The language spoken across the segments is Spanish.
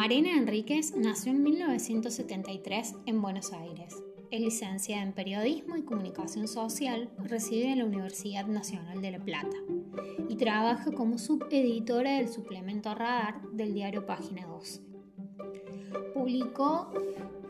Mariana Enríquez nació en 1973 en Buenos Aires. Es licenciada en Periodismo y Comunicación Social, reside en la Universidad Nacional de La Plata y trabaja como subeditora del suplemento Radar del diario Página 12. Publicó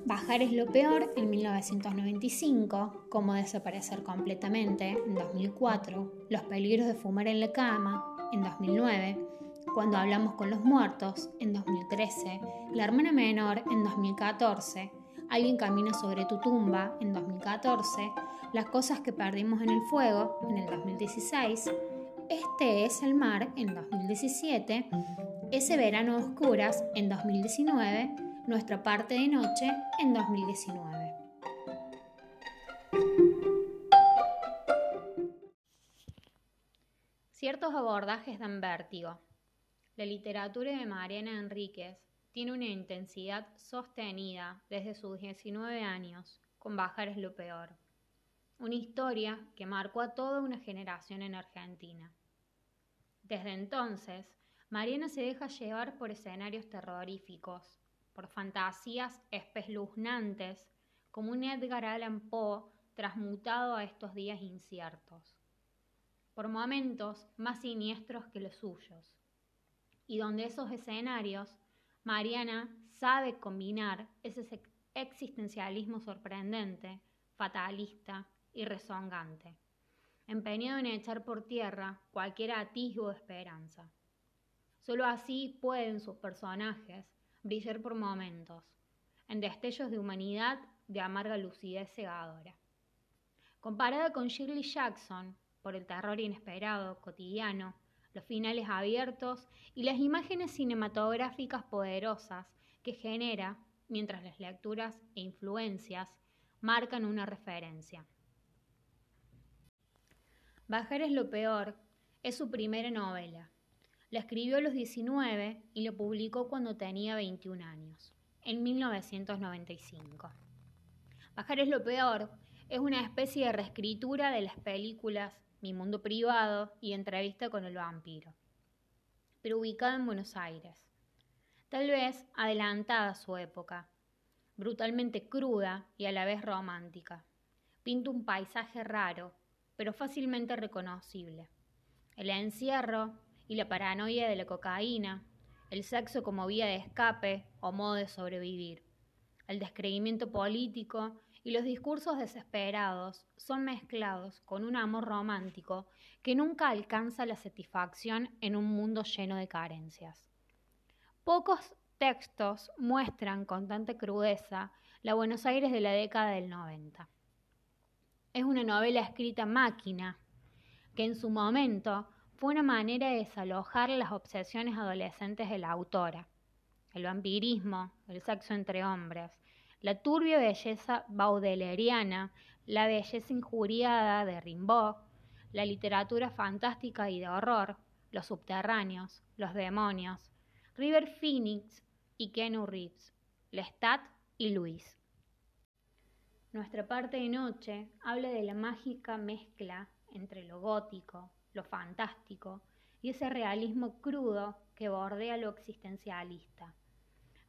Bajar es lo peor en 1995, Cómo desaparecer completamente en 2004, Los peligros de fumar en la cama en 2009, Cuando hablamos con los muertos en 2013, La hermana menor en 2014, Alguien camina sobre tu tumba en 2014, Las cosas que perdimos en el fuego en el 2016, Este es el mar en 2017, Ese verano oscuras en 2019, nuestra parte de noche en 2019. Ciertos abordajes dan vértigo. La literatura de Mariana Enríquez tiene una intensidad sostenida desde sus 19 años, con Bajar es lo peor. Una historia que marcó a toda una generación en Argentina. Desde entonces, Mariana se deja llevar por escenarios terroríficos, por fantasías espeluznantes, como un Edgar Allan Poe transmutado a estos días inciertos, por momentos más siniestros que los suyos, y donde esos escenarios Mariana sabe combinar ese existencialismo sorprendente, fatalista y rezongante, empeñado en echar por tierra cualquier atisbo de esperanza. Solo así pueden sus personajes brillar por momentos, en destellos de humanidad de amarga lucidez cegadora. Comparada con Shirley Jackson, por el terror inesperado, cotidiano, los finales abiertos y las imágenes cinematográficas poderosas que genera mientras las lecturas e influencias marcan una referencia. Bajar es lo peor es su primera novela, la escribió a los 19 y lo publicó cuando tenía 21 años, en 1995. Bajar es lo peor es una especie de reescritura de las películas Mi Mundo Privado y Entrevista con el Vampiro, pero ubicada en Buenos Aires. Tal vez adelantada a su época, brutalmente cruda y a la vez romántica. Pinta un paisaje raro, pero fácilmente reconocible. El encierro y la paranoia de la cocaína, el sexo como vía de escape o modo de sobrevivir, el descreimiento político y los discursos desesperados son mezclados con un amor romántico que nunca alcanza la satisfacción en un mundo lleno de carencias. Pocos textos muestran con tanta crudeza la Buenos Aires de la década del 90. Es una novela escrita máquina que en su momento fue una manera de desalojar las obsesiones adolescentes de la autora. El vampirismo, el sexo entre hombres, la turbia belleza baudeleriana, la belleza injuriada de Rimbaud, la literatura fantástica y de horror, los subterráneos, los demonios, River Phoenix y Kenu Reeves, Lestat y Luis. Nuestra parte de noche habla de la mágica mezcla entre lo gótico, lo fantástico y ese realismo crudo que bordea lo existencialista.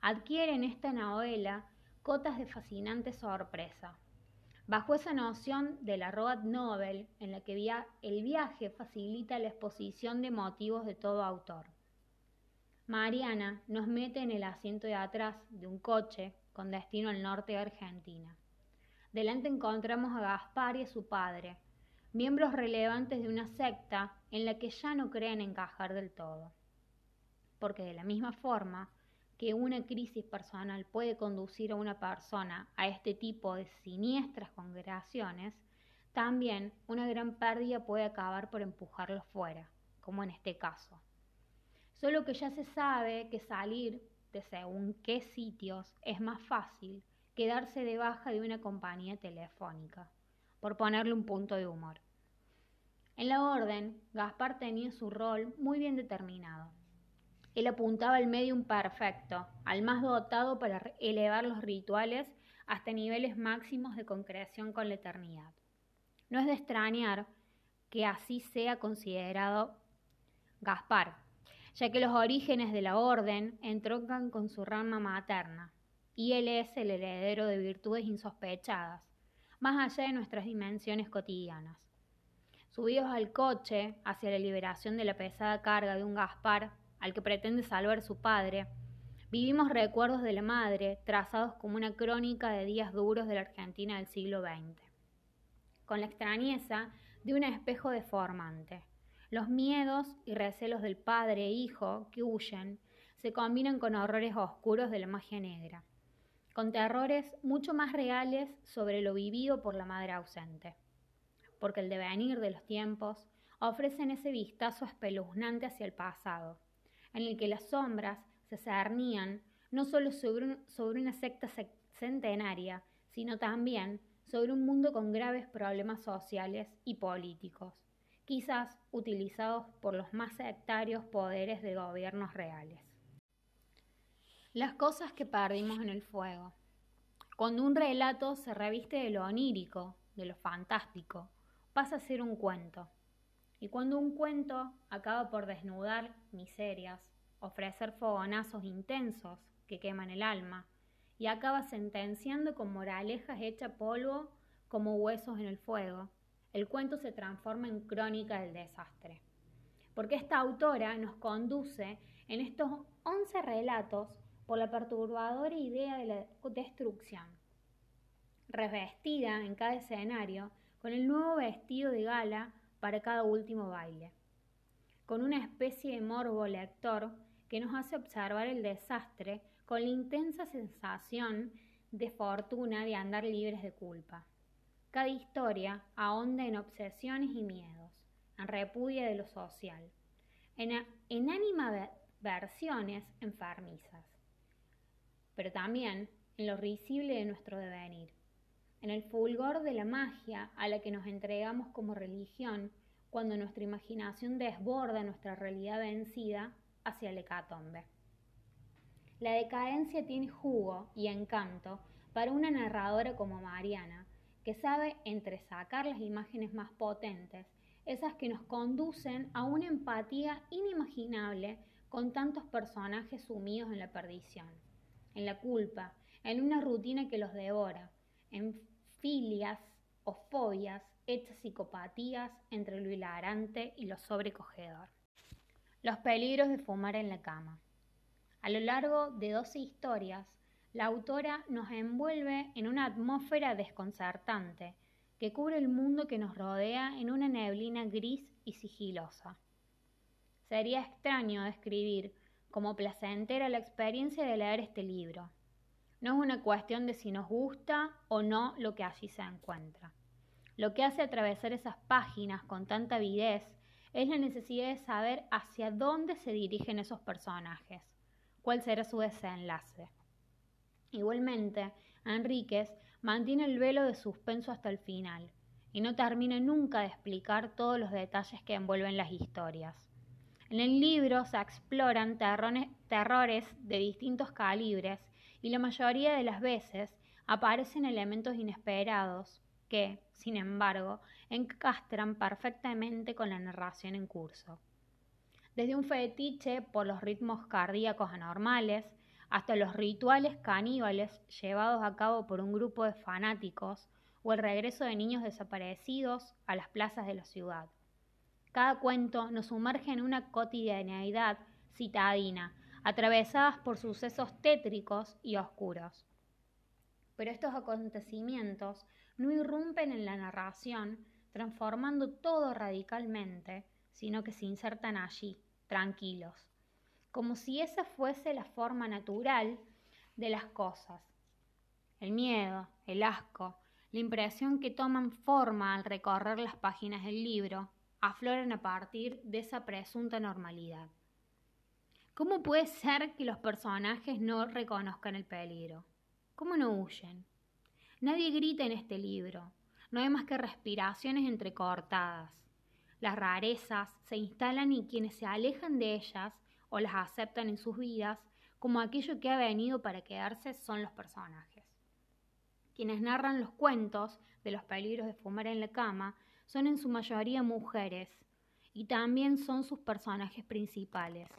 Adquiere en esta novela cotas de fascinante sorpresa. Bajo esa noción de la road novel en la que el viaje facilita la exposición de motivos de todo autor. Mariana nos mete en el asiento de atrás de un coche con destino al norte de Argentina. Delante encontramos a Gaspar y a su padre, miembros relevantes de una secta en la que ya no creen encajar del todo. Porque de la misma forma que una crisis personal puede conducir a una persona a este tipo de siniestras congregaciones, también una gran pérdida puede acabar por empujarlo fuera, como en este caso. Solo que ya se sabe que salir de según qué sitios es más fácil que darse de baja de una compañía telefónica por ponerle un punto de humor. En la orden, Gaspar tenía su rol muy bien determinado. Él apuntaba al medium perfecto, al más dotado para elevar los rituales hasta niveles máximos de concreción con la eternidad. No es de extrañar que así sea considerado Gaspar, ya que los orígenes de la orden entroncan con su rama materna, y él es el heredero de virtudes insospechadas, más allá de nuestras dimensiones cotidianas. Subidos al coche hacia la liberación de la pesada carga de un Gaspar al que pretende salvar su padre, vivimos recuerdos de la madre trazados como una crónica de días duros de la Argentina del siglo XX, con la extrañeza de un espejo deformante. Los miedos y recelos del padre e hijo que huyen se combinan con horrores oscuros de la magia negra con terrores mucho más reales sobre lo vivido por la madre ausente, porque el devenir de los tiempos ofrecen ese vistazo espeluznante hacia el pasado, en el que las sombras se cernían no solo sobre, sobre una secta centenaria, sino también sobre un mundo con graves problemas sociales y políticos, quizás utilizados por los más sectarios poderes de gobiernos reales. Las cosas que perdimos en el fuego. Cuando un relato se reviste de lo onírico, de lo fantástico, pasa a ser un cuento. Y cuando un cuento acaba por desnudar miserias, ofrecer fogonazos intensos que queman el alma, y acaba sentenciando con moralejas hecha polvo como huesos en el fuego, el cuento se transforma en crónica del desastre. Porque esta autora nos conduce en estos once relatos por la perturbadora idea de la destrucción, revestida en cada escenario con el nuevo vestido de gala para cada último baile, con una especie de morbo lector que nos hace observar el desastre con la intensa sensación de fortuna de andar libres de culpa. Cada historia ahonda en obsesiones y miedos, en repudia de lo social, en, en versiones enfermizas pero también en lo risible de nuestro devenir, en el fulgor de la magia a la que nos entregamos como religión cuando nuestra imaginación desborda nuestra realidad vencida hacia el hecatombe. La decadencia tiene jugo y encanto para una narradora como Mariana, que sabe entresacar las imágenes más potentes, esas que nos conducen a una empatía inimaginable con tantos personajes sumidos en la perdición en la culpa, en una rutina que los devora, filias o fobias hechas psicopatías entre lo hilarante y lo sobrecogedor. Los peligros de fumar en la cama. A lo largo de 12 historias, la autora nos envuelve en una atmósfera desconcertante que cubre el mundo que nos rodea en una neblina gris y sigilosa. Sería extraño describir como placentera la experiencia de leer este libro. No es una cuestión de si nos gusta o no lo que allí se encuentra. Lo que hace atravesar esas páginas con tanta avidez es la necesidad de saber hacia dónde se dirigen esos personajes, cuál será su desenlace. Igualmente, Enríquez mantiene el velo de suspenso hasta el final y no termina nunca de explicar todos los detalles que envuelven las historias. En el libro se exploran terrores de distintos calibres y la mayoría de las veces aparecen elementos inesperados que, sin embargo, encastran perfectamente con la narración en curso. Desde un fetiche por los ritmos cardíacos anormales hasta los rituales caníbales llevados a cabo por un grupo de fanáticos o el regreso de niños desaparecidos a las plazas de la ciudad. Cada cuento nos sumerge en una cotidianeidad citadina, atravesadas por sucesos tétricos y oscuros. Pero estos acontecimientos no irrumpen en la narración, transformando todo radicalmente, sino que se insertan allí, tranquilos, como si esa fuese la forma natural de las cosas. El miedo, el asco, la impresión que toman forma al recorrer las páginas del libro afloran a partir de esa presunta normalidad. ¿Cómo puede ser que los personajes no reconozcan el peligro? ¿Cómo no huyen? Nadie grita en este libro, no hay más que respiraciones entrecortadas. Las rarezas se instalan y quienes se alejan de ellas o las aceptan en sus vidas como aquello que ha venido para quedarse son los personajes. Quienes narran los cuentos de los peligros de fumar en la cama son en su mayoría mujeres y también son sus personajes principales,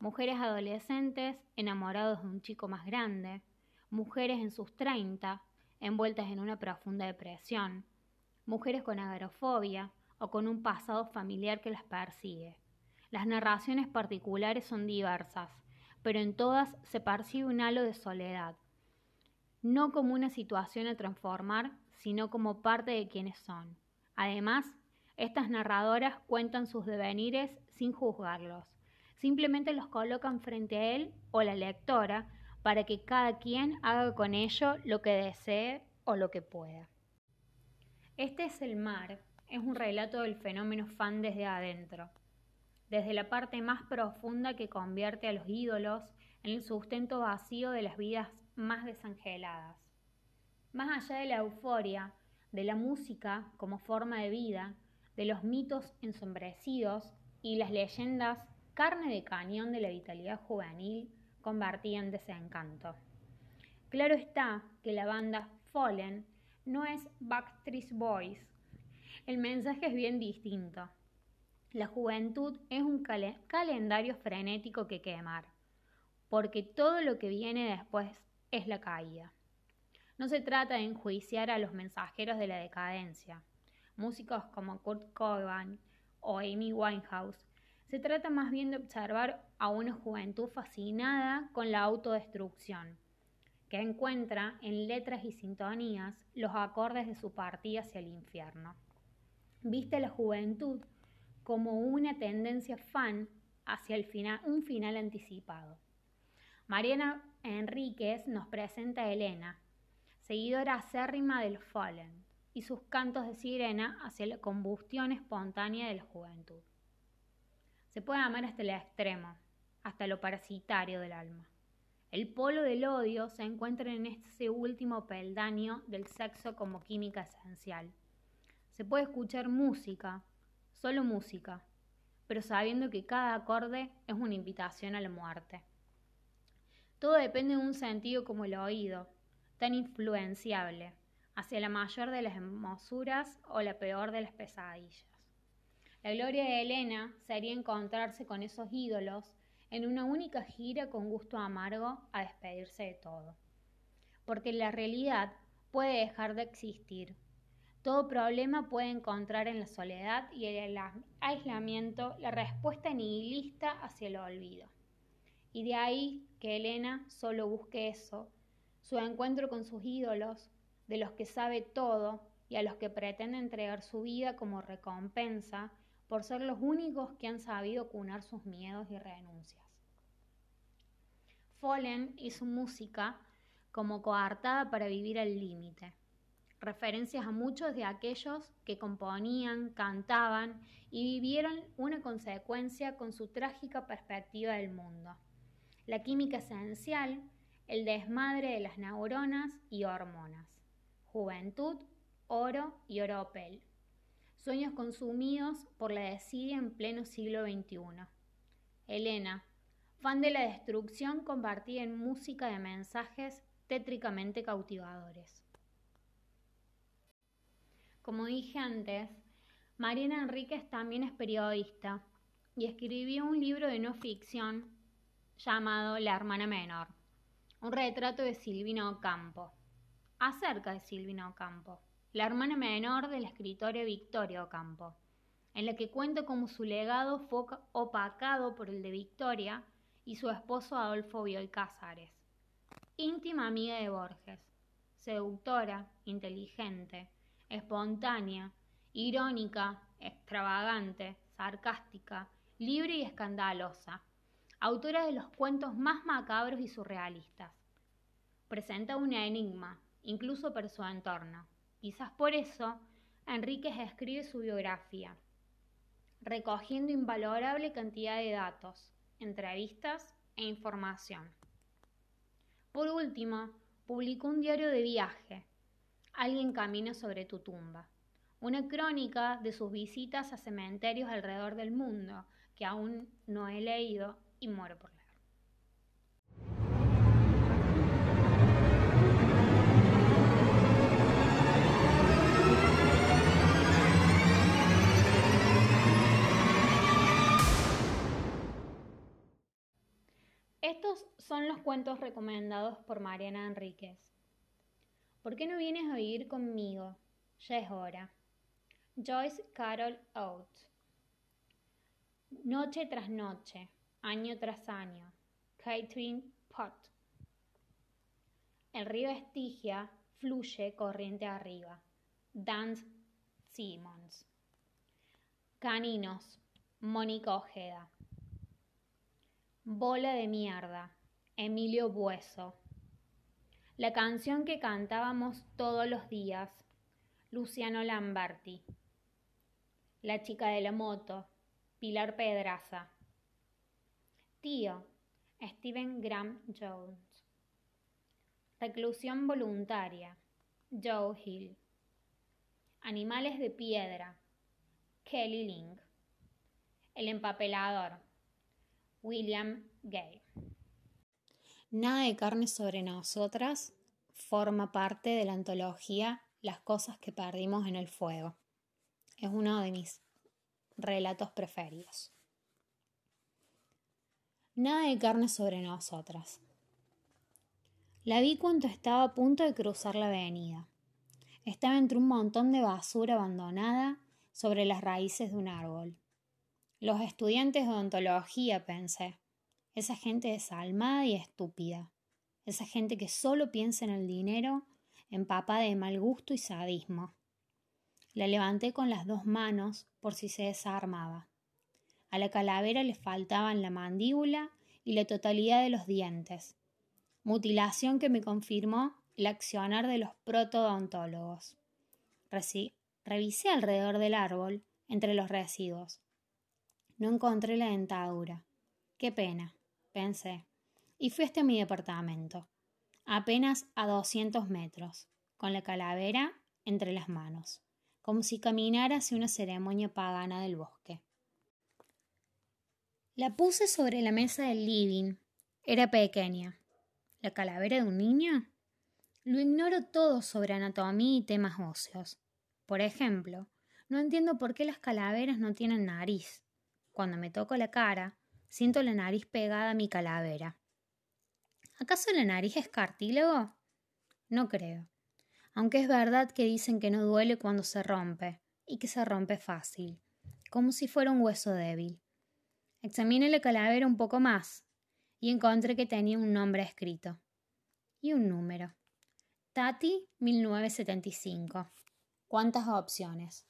mujeres adolescentes enamorados de un chico más grande, mujeres en sus 30 envueltas en una profunda depresión, mujeres con agorafobia o con un pasado familiar que las persigue. Las narraciones particulares son diversas, pero en todas se percibe un halo de soledad, no como una situación a transformar, sino como parte de quienes son. Además, estas narradoras cuentan sus devenires sin juzgarlos, simplemente los colocan frente a él o la lectora para que cada quien haga con ello lo que desee o lo que pueda. Este es el mar, es un relato del fenómeno fan desde adentro, desde la parte más profunda que convierte a los ídolos en el sustento vacío de las vidas más desangeladas. Más allá de la euforia, de la música como forma de vida, de los mitos ensombrecidos y las leyendas carne de cañón de la vitalidad juvenil convertida en desencanto. Claro está que la banda Fallen no es Backstreet Boys. El mensaje es bien distinto. La juventud es un calendario frenético que quemar, porque todo lo que viene después es la caída. No se trata de enjuiciar a los mensajeros de la decadencia, músicos como Kurt Cobain o Amy Winehouse. Se trata más bien de observar a una juventud fascinada con la autodestrucción, que encuentra en letras y sintonías los acordes de su partida hacia el infierno. Viste la juventud como una tendencia fan hacia el final, un final anticipado. Mariana Enríquez nos presenta a Elena, seguidora acérrima del Fallen, y sus cantos de sirena hacia la combustión espontánea de la juventud. Se puede amar hasta el extremo, hasta lo parasitario del alma. El polo del odio se encuentra en ese último peldaño del sexo como química esencial. Se puede escuchar música, solo música, pero sabiendo que cada acorde es una invitación a la muerte. Todo depende de un sentido como el oído, tan influenciable, hacia la mayor de las hermosuras o la peor de las pesadillas. La gloria de Elena sería encontrarse con esos ídolos en una única gira con gusto amargo a despedirse de todo. Porque la realidad puede dejar de existir. Todo problema puede encontrar en la soledad y el aislamiento la respuesta nihilista hacia el olvido. Y de ahí que Elena solo busque eso, su encuentro con sus ídolos, de los que sabe todo y a los que pretende entregar su vida como recompensa por ser los únicos que han sabido cunar sus miedos y renuncias. Fallen hizo música como coartada para vivir al límite, referencias a muchos de aquellos que componían, cantaban y vivieron una consecuencia con su trágica perspectiva del mundo. La química esencial, el desmadre de las neuronas y hormonas. Juventud, oro y oropel sueños consumidos por la desidia en pleno siglo XXI. Elena, fan de la destrucción compartida en música de mensajes tétricamente cautivadores. Como dije antes, Mariana Enríquez también es periodista y escribió un libro de no ficción llamado La hermana menor, un retrato de Silvina Ocampo, acerca de Silvina Ocampo la hermana menor de la escritora Victoria Ocampo, en la que cuenta cómo su legado fue opacado por el de Victoria y su esposo Adolfo Bioy Cázares. Íntima amiga de Borges, seductora, inteligente, espontánea, irónica, extravagante, sarcástica, libre y escandalosa, autora de los cuentos más macabros y surrealistas. Presenta un enigma, incluso por su entorno. Quizás por eso Enríquez escribe su biografía, recogiendo invalorable cantidad de datos, entrevistas e información. Por último, publicó un diario de viaje, Alguien camina sobre tu tumba, una crónica de sus visitas a cementerios alrededor del mundo que aún no he leído y muero por Estos son los cuentos recomendados por Mariana Enríquez. ¿Por qué no vienes a vivir conmigo? Ya es hora. Joyce Carol Oates. Noche tras noche, año tras año. Catherine Pott. El río Estigia fluye corriente arriba. Dan Simmons. Caninos. Mónica Ojeda. Bola de mierda. Emilio Bueso. La canción que cantábamos todos los días. Luciano Lamberti. La chica de la moto. Pilar Pedraza. Tío. Steven Graham Jones. Reclusión voluntaria. Joe Hill. Animales de piedra. Kelly Link. El empapelador. William Gay. Nada de carne sobre nosotras forma parte de la antología Las cosas que perdimos en el fuego. Es uno de mis relatos preferidos. Nada de carne sobre nosotras. La vi cuando estaba a punto de cruzar la avenida. Estaba entre un montón de basura abandonada sobre las raíces de un árbol. Los estudiantes de odontología, pensé. Esa gente desalmada y estúpida. Esa gente que solo piensa en el dinero, empapada de mal gusto y sadismo. La levanté con las dos manos por si se desarmaba. A la calavera le faltaban la mandíbula y la totalidad de los dientes. Mutilación que me confirmó el accionar de los protodontólogos. Revisé alrededor del árbol, entre los residuos. No encontré la dentadura. Qué pena, pensé, y fui hasta mi departamento, apenas a doscientos metros, con la calavera entre las manos, como si caminara hacia una ceremonia pagana del bosque. La puse sobre la mesa del living. Era pequeña. ¿La calavera de un niño? Lo ignoro todo sobre anatomía y temas óseos. Por ejemplo, no entiendo por qué las calaveras no tienen nariz. Cuando me toco la cara, siento la nariz pegada a mi calavera. ¿Acaso la nariz es cartílago? No creo. Aunque es verdad que dicen que no duele cuando se rompe, y que se rompe fácil, como si fuera un hueso débil. Examiné la calavera un poco más, y encontré que tenía un nombre escrito. Y un número. Tati 1975. ¿Cuántas opciones?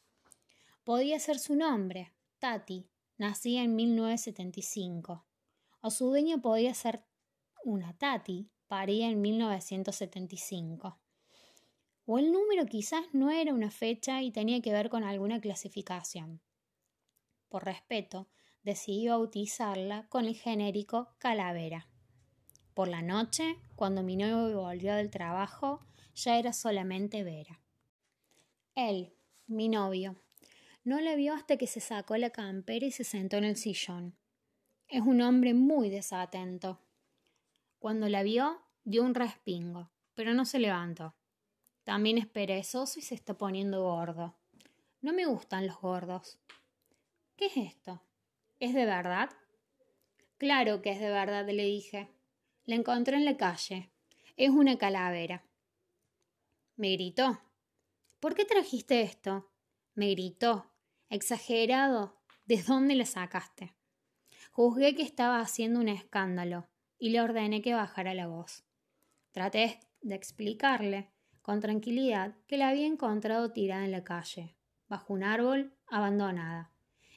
Podía ser su nombre, Tati, nacía en 1975, o su dueño podía ser una Tati, paría en 1975. O el número quizás no era una fecha y tenía que ver con alguna clasificación. Por respeto, decidí bautizarla con el genérico Calavera. Por la noche, cuando mi novio volvió del trabajo, ya era solamente Vera. Él, mi novio, no la vio hasta que se sacó la campera y se sentó en el sillón. Es un hombre muy desatento. Cuando la vio, dio un respingo, pero no se levantó. También es perezoso y se está poniendo gordo. No me gustan los gordos. ¿Qué es esto? ¿Es de verdad? Claro que es de verdad, le dije. La encontré en la calle. Es una calavera. Me gritó. ¿Por qué trajiste esto? Me gritó. Exagerado. ¿De dónde le sacaste? Juzgué que estaba haciendo un escándalo y le ordené que bajara la voz. Traté de explicarle, con tranquilidad, que la había encontrado tirada en la calle, bajo un árbol, abandonada,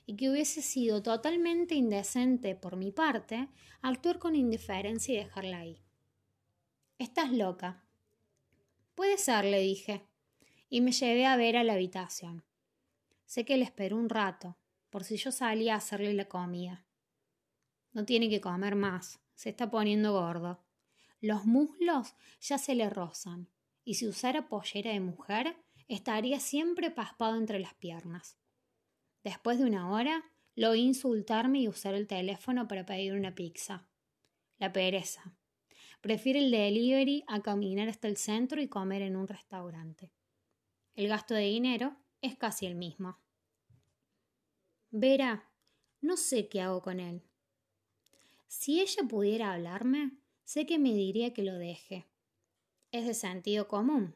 y que hubiese sido totalmente indecente por mi parte actuar con indiferencia y dejarla ahí. Estás loca. Puede ser, le dije, y me llevé a ver a la habitación. Sé que le esperó un rato, por si yo salía a hacerle la comida. No tiene que comer más, se está poniendo gordo. Los muslos ya se le rozan, y si usara pollera de mujer, estaría siempre paspado entre las piernas. Después de una hora, lo oí insultarme y usar el teléfono para pedir una pizza. La pereza. Prefiere el delivery a caminar hasta el centro y comer en un restaurante. El gasto de dinero es casi el mismo. Vera, no sé qué hago con él. Si ella pudiera hablarme, sé que me diría que lo deje. Es de sentido común.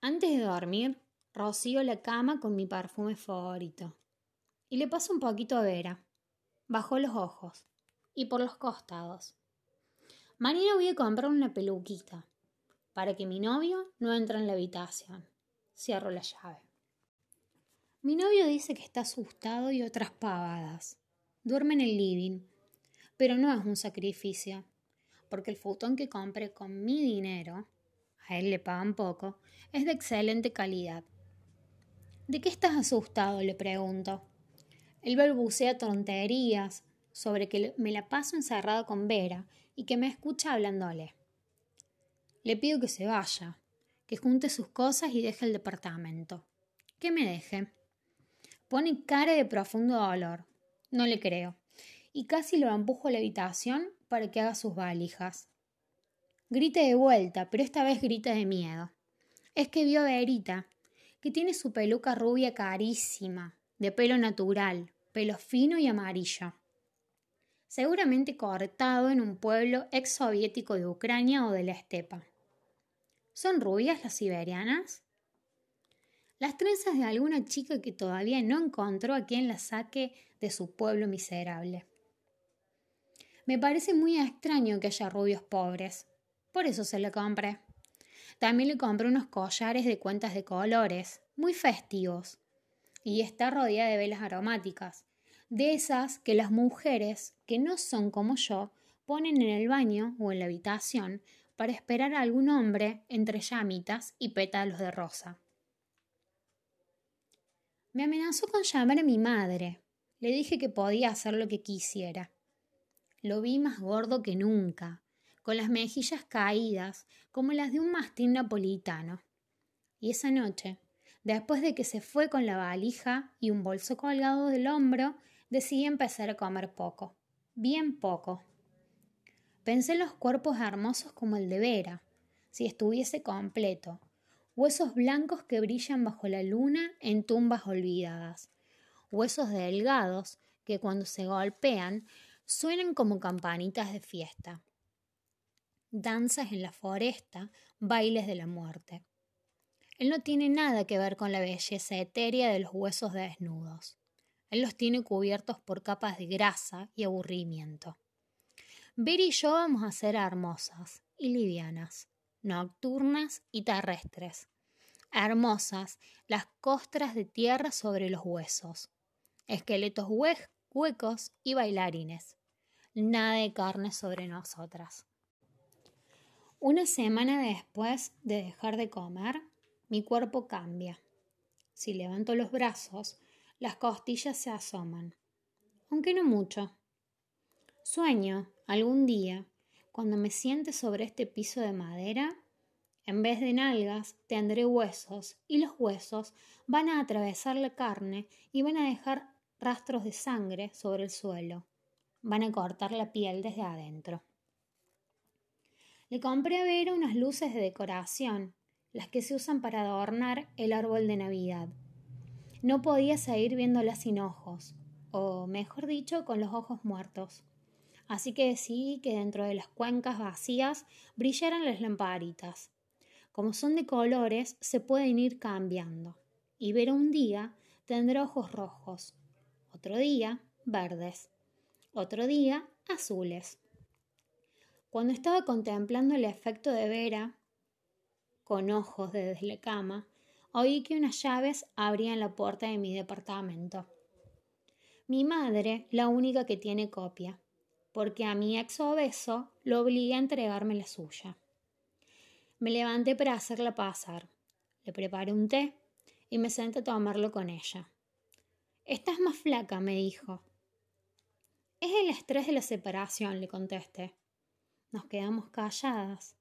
Antes de dormir, rocío la cama con mi perfume favorito. Y le paso un poquito a Vera, bajo los ojos y por los costados. Mañana voy a comprar una peluquita para que mi novio no entre en la habitación. Cierro la llave. Mi novio dice que está asustado y otras pavadas. Duerme en el living, pero no es un sacrificio, porque el futón que compré con mi dinero, a él le pagan poco, es de excelente calidad. ¿De qué estás asustado? le pregunto. Él balbucea tonterías sobre que me la paso encerrado con Vera y que me escucha hablándole. Le pido que se vaya, que junte sus cosas y deje el departamento. Que me deje. Pone cara de profundo dolor. No le creo. Y casi lo empujo a la habitación para que haga sus valijas. Grita de vuelta, pero esta vez grita de miedo. Es que vio a Verita, que tiene su peluca rubia carísima, de pelo natural, pelo fino y amarillo. Seguramente cortado en un pueblo ex soviético de Ucrania o de la estepa. ¿Son rubias las siberianas? las trenzas de alguna chica que todavía no encontró a quien la saque de su pueblo miserable. Me parece muy extraño que haya rubios pobres, por eso se le compré. También le compré unos collares de cuentas de colores, muy festivos, y está rodeada de velas aromáticas, de esas que las mujeres que no son como yo ponen en el baño o en la habitación para esperar a algún hombre entre llamitas y pétalos de rosa. Me amenazó con llamar a mi madre. Le dije que podía hacer lo que quisiera. Lo vi más gordo que nunca, con las mejillas caídas como las de un mastín napolitano. Y esa noche, después de que se fue con la valija y un bolso colgado del hombro, decidí empezar a comer poco, bien poco. Pensé en los cuerpos hermosos como el de Vera, si estuviese completo, huesos blancos que brillan bajo la luna en tumbas olvidadas, huesos delgados que cuando se golpean suenan como campanitas de fiesta, danzas en la foresta, bailes de la muerte. Él no tiene nada que ver con la belleza etérea de los huesos desnudos. Él los tiene cubiertos por capas de grasa y aburrimiento. Ver y yo vamos a ser hermosas y livianas, nocturnas y terrestres. Hermosas las costras de tierra sobre los huesos, esqueletos huecos y bailarines. Nada de carne sobre nosotras. Una semana después de dejar de comer, mi cuerpo cambia. Si levanto los brazos, las costillas se asoman, aunque no mucho. Sueño algún día cuando me siente sobre este piso de madera, en vez de nalgas tendré huesos y los huesos van a atravesar la carne y van a dejar rastros de sangre sobre el suelo. Van a cortar la piel desde adentro. Le compré a Vera unas luces de decoración, las que se usan para adornar el árbol de Navidad. No podía seguir viéndolas sin ojos, o mejor dicho, con los ojos muertos así que decidí que dentro de las cuencas vacías brillaran las lamparitas. Como son de colores, se pueden ir cambiando. Y ver un día tendrá ojos rojos, otro día verdes, otro día azules. Cuando estaba contemplando el efecto de Vera, con ojos desde la cama, oí que unas llaves abrían la puerta de mi departamento. Mi madre, la única que tiene copia porque a mi ex obeso lo obligué a entregarme la suya. Me levanté para hacerla pasar. Le preparé un té y me senté a tomarlo con ella. Estás más flaca, me dijo. Es el estrés de la separación, le contesté. Nos quedamos calladas.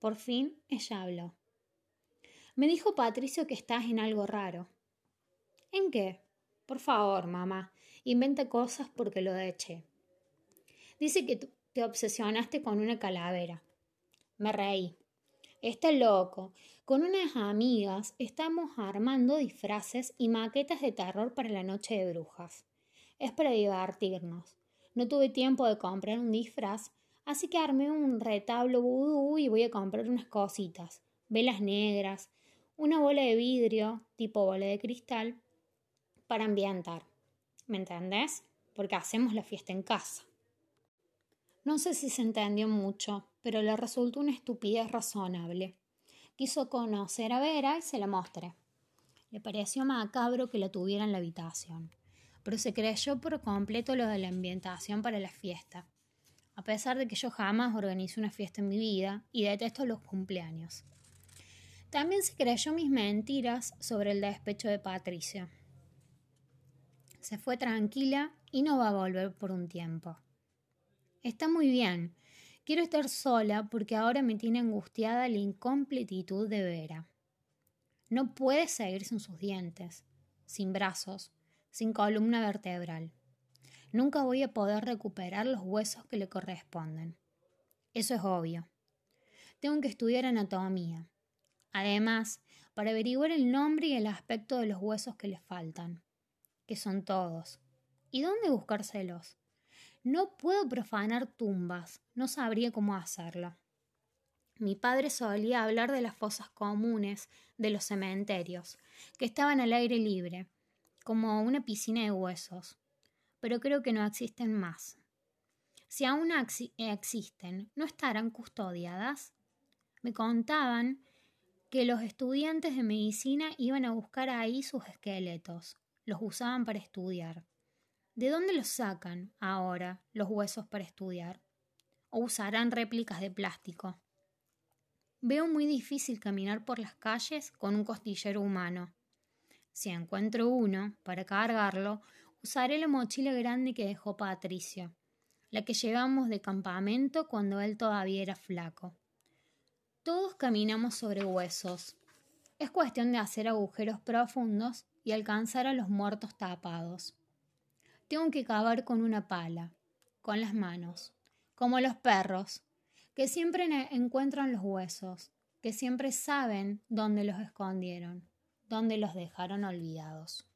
Por fin ella habló. Me dijo Patricio que estás en algo raro. ¿En qué? Por favor, mamá, inventa cosas porque lo eché. Dice que te obsesionaste con una calavera. Me reí. Está loco. Con unas amigas estamos armando disfraces y maquetas de terror para la noche de brujas. Es para divertirnos. No tuve tiempo de comprar un disfraz, así que armé un retablo vudú y voy a comprar unas cositas, velas negras, una bola de vidrio tipo bola de cristal para ambientar. ¿Me entendés? Porque hacemos la fiesta en casa. No sé si se entendió mucho, pero le resultó una estupidez razonable. Quiso conocer a Vera y se la mostré. Le pareció macabro que la tuviera en la habitación, pero se creyó por completo lo de la ambientación para la fiesta, a pesar de que yo jamás organicé una fiesta en mi vida y detesto los cumpleaños. También se creyó mis mentiras sobre el despecho de Patricia. Se fue tranquila y no va a volver por un tiempo. Está muy bien. Quiero estar sola porque ahora me tiene angustiada la incompletitud de Vera. No puede seguir sin sus dientes, sin brazos, sin columna vertebral. Nunca voy a poder recuperar los huesos que le corresponden. Eso es obvio. Tengo que estudiar anatomía. Además, para averiguar el nombre y el aspecto de los huesos que le faltan, que son todos. ¿Y dónde buscárselos? No puedo profanar tumbas, no sabría cómo hacerlo. Mi padre solía hablar de las fosas comunes de los cementerios, que estaban al aire libre, como una piscina de huesos, pero creo que no existen más. Si aún existen, ¿no estarán custodiadas? Me contaban que los estudiantes de medicina iban a buscar ahí sus esqueletos, los usaban para estudiar. ¿De dónde los sacan ahora los huesos para estudiar? ¿O usarán réplicas de plástico? Veo muy difícil caminar por las calles con un costillero humano. Si encuentro uno, para cargarlo, usaré la mochila grande que dejó Patricio, la que llevamos de campamento cuando él todavía era flaco. Todos caminamos sobre huesos. Es cuestión de hacer agujeros profundos y alcanzar a los muertos tapados. Tengo que cavar con una pala, con las manos, como los perros, que siempre encuentran los huesos, que siempre saben dónde los escondieron, dónde los dejaron olvidados.